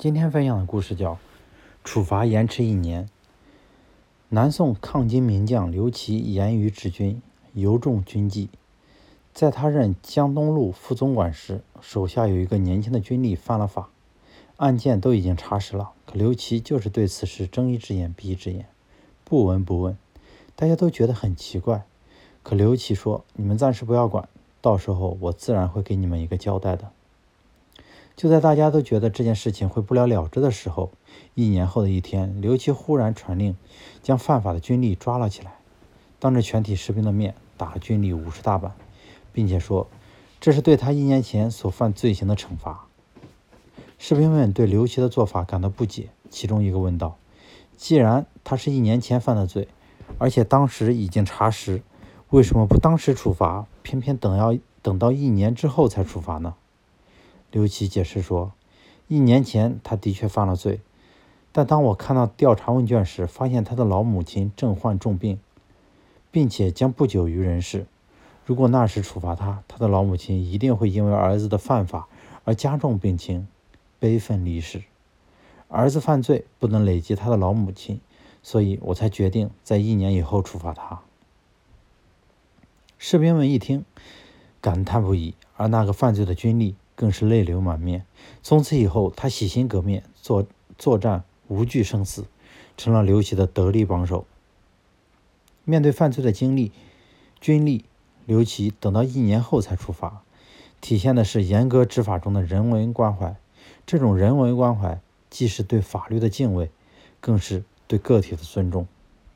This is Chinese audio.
今天分享的故事叫《处罚延迟一年》。南宋抗金名将刘琦严于治军，尤重军纪。在他任江东路副总管时，手下有一个年轻的军吏犯了法，案件都已经查实了，可刘琦就是对此事睁一只眼闭一只眼，不闻不问。大家都觉得很奇怪，可刘琦说：“你们暂时不要管，到时候我自然会给你们一个交代的。”就在大家都觉得这件事情会不了了之的时候，一年后的一天，刘琦忽然传令，将犯法的军吏抓了起来，当着全体士兵的面打军吏五十大板，并且说这是对他一年前所犯罪行的惩罚。士兵们对刘琦的做法感到不解，其中一个问道：“既然他是一年前犯的罪，而且当时已经查实，为什么不当时处罚，偏偏等要等到一年之后才处罚呢？”刘琦解释说：“一年前他的确犯了罪，但当我看到调查问卷时，发现他的老母亲正患重病，并且将不久于人世。如果那时处罚他，他的老母亲一定会因为儿子的犯法而加重病情，悲愤离世。儿子犯罪不能累及他的老母亲，所以我才决定在一年以后处罚他。”士兵们一听，感叹不已，而那个犯罪的军吏。更是泪流满面。从此以后，他洗心革面，作作战无惧生死，成了刘琦的得力帮手。面对犯罪的经历，军力刘琦等到一年后才处罚，体现的是严格执法中的人文关怀。这种人文关怀，既是对法律的敬畏，更是对个体的尊重。